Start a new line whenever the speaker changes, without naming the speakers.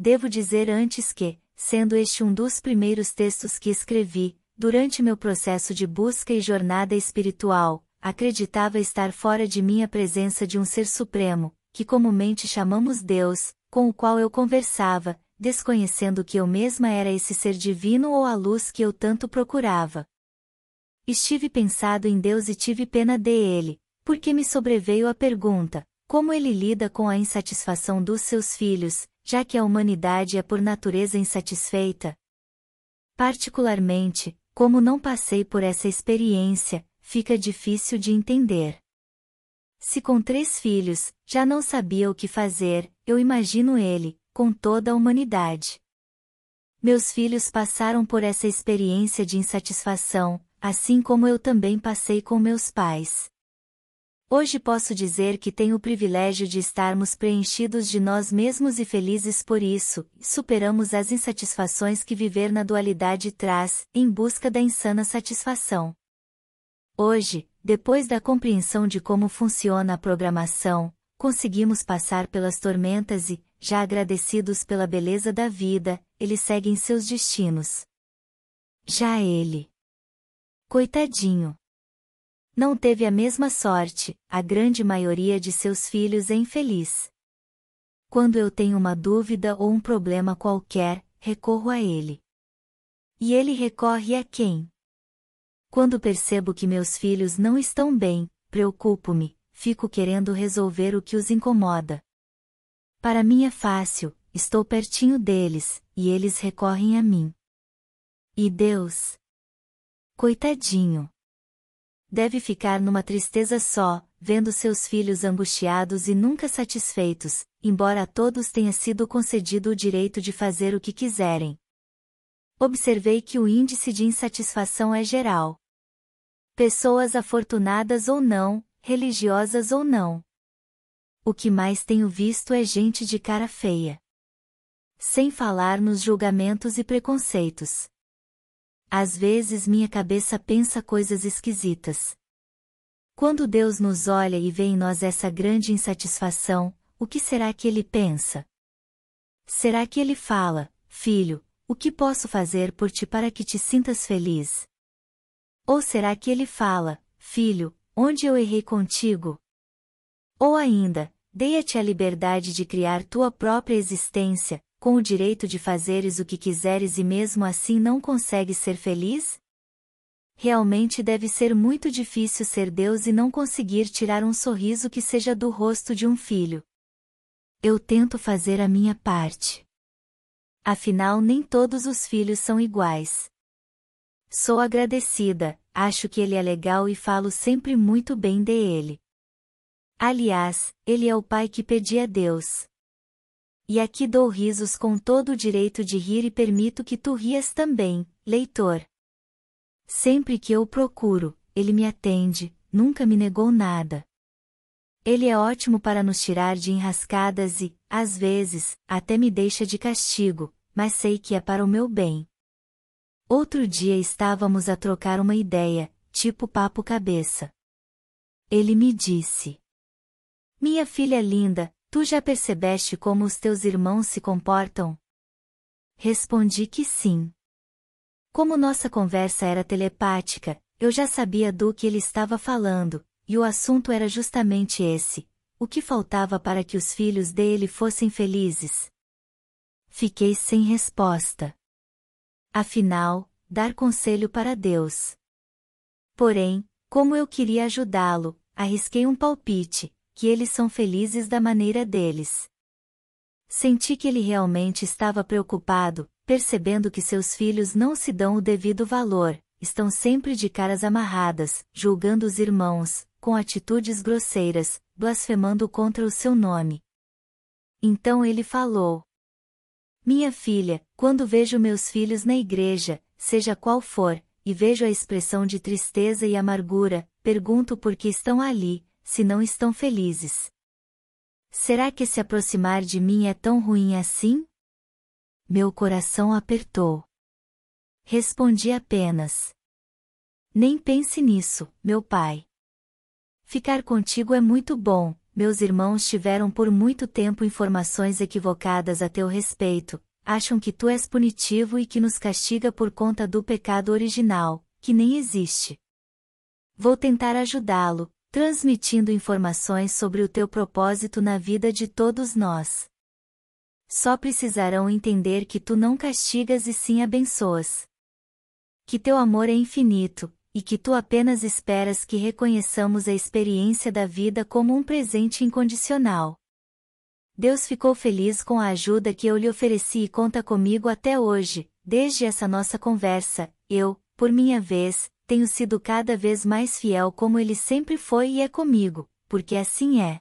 devo dizer antes que, sendo este um dos primeiros textos que escrevi, durante meu processo de busca e jornada espiritual, acreditava estar fora de minha presença de um ser supremo, que comumente chamamos Deus, com o qual eu conversava, desconhecendo que eu mesma era esse ser divino ou a luz que eu tanto procurava. Estive pensado em Deus e tive pena dele, porque me sobreveio a pergunta: como ele lida com a insatisfação dos seus filhos, já que a humanidade é por natureza insatisfeita? Particularmente, como não passei por essa experiência, fica difícil de entender. Se com três filhos, já não sabia o que fazer, eu imagino ele, com toda a humanidade. Meus filhos passaram por essa experiência de insatisfação, assim como eu também passei com meus pais. Hoje posso dizer que tenho o privilégio de estarmos preenchidos de nós mesmos e felizes por isso, superamos as insatisfações que viver na dualidade traz, em busca da insana satisfação. Hoje, depois da compreensão de como funciona a programação, conseguimos passar pelas tormentas e, já agradecidos pela beleza da vida, eles seguem seus destinos. Já ele. Coitadinho. Não teve a mesma sorte, a grande maioria de seus filhos é infeliz. Quando eu tenho uma dúvida ou um problema qualquer, recorro a ele. E ele recorre a quem? Quando percebo que meus filhos não estão bem, preocupo-me, fico querendo resolver o que os incomoda. Para mim é fácil, estou pertinho deles, e eles recorrem a mim. E Deus? Coitadinho! Deve ficar numa tristeza só, vendo seus filhos angustiados e nunca satisfeitos, embora a todos tenha sido concedido o direito de fazer o que quiserem. Observei que o índice de insatisfação é geral. Pessoas afortunadas ou não, religiosas ou não. O que mais tenho visto é gente de cara feia. Sem falar nos julgamentos e preconceitos. Às vezes minha cabeça pensa coisas esquisitas. Quando Deus nos olha e vê em nós essa grande insatisfação, o que será que ele pensa? Será que ele fala, filho, o que posso fazer por ti para que te sintas feliz? Ou será que ele fala, filho, onde eu errei contigo? Ou ainda, dei-te a liberdade de criar tua própria existência, com o direito de fazeres o que quiseres e mesmo assim não consegues ser feliz? Realmente deve ser muito difícil ser Deus e não conseguir tirar um sorriso que seja do rosto de um filho. Eu tento fazer a minha parte. Afinal, nem todos os filhos são iguais. Sou agradecida, acho que ele é legal e falo sempre muito bem dele. Aliás, ele é o pai que pedi a Deus. E aqui dou risos com todo o direito de rir e permito que tu rias também, leitor. Sempre que eu o procuro, ele me atende, nunca me negou nada. Ele é ótimo para nos tirar de enrascadas e, às vezes, até me deixa de castigo, mas sei que é para o meu bem. Outro dia estávamos a trocar uma ideia, tipo papo cabeça. Ele me disse: Minha filha linda, tu já percebeste como os teus irmãos se comportam? Respondi que sim. Como nossa conversa era telepática, eu já sabia do que ele estava falando, e o assunto era justamente esse: o que faltava para que os filhos dele fossem felizes. Fiquei sem resposta. Afinal, dar conselho para Deus. Porém, como eu queria ajudá-lo, arrisquei um palpite, que eles são felizes da maneira deles. Senti que ele realmente estava preocupado, percebendo que seus filhos não se dão o devido valor, estão sempre de caras amarradas, julgando os irmãos, com atitudes grosseiras, blasfemando contra o seu nome. Então ele falou: minha filha, quando vejo meus filhos na igreja, seja qual for, e vejo a expressão de tristeza e amargura, pergunto por que estão ali, se não estão felizes. Será que se aproximar de mim é tão ruim assim? Meu coração apertou. Respondi apenas. Nem pense nisso, meu pai. Ficar contigo é muito bom, meus irmãos tiveram por muito tempo informações equivocadas a teu respeito, acham que tu és punitivo e que nos castiga por conta do pecado original, que nem existe. Vou tentar ajudá-lo, transmitindo informações sobre o teu propósito na vida de todos nós. Só precisarão entender que tu não castigas e sim abençoas. Que teu amor é infinito, e que tu apenas esperas que reconheçamos a experiência da vida como um presente incondicional. Deus ficou feliz com a ajuda que eu lhe ofereci e conta comigo até hoje, desde essa nossa conversa, eu, por minha vez, tenho sido cada vez mais fiel como ele sempre foi e é comigo, porque assim é.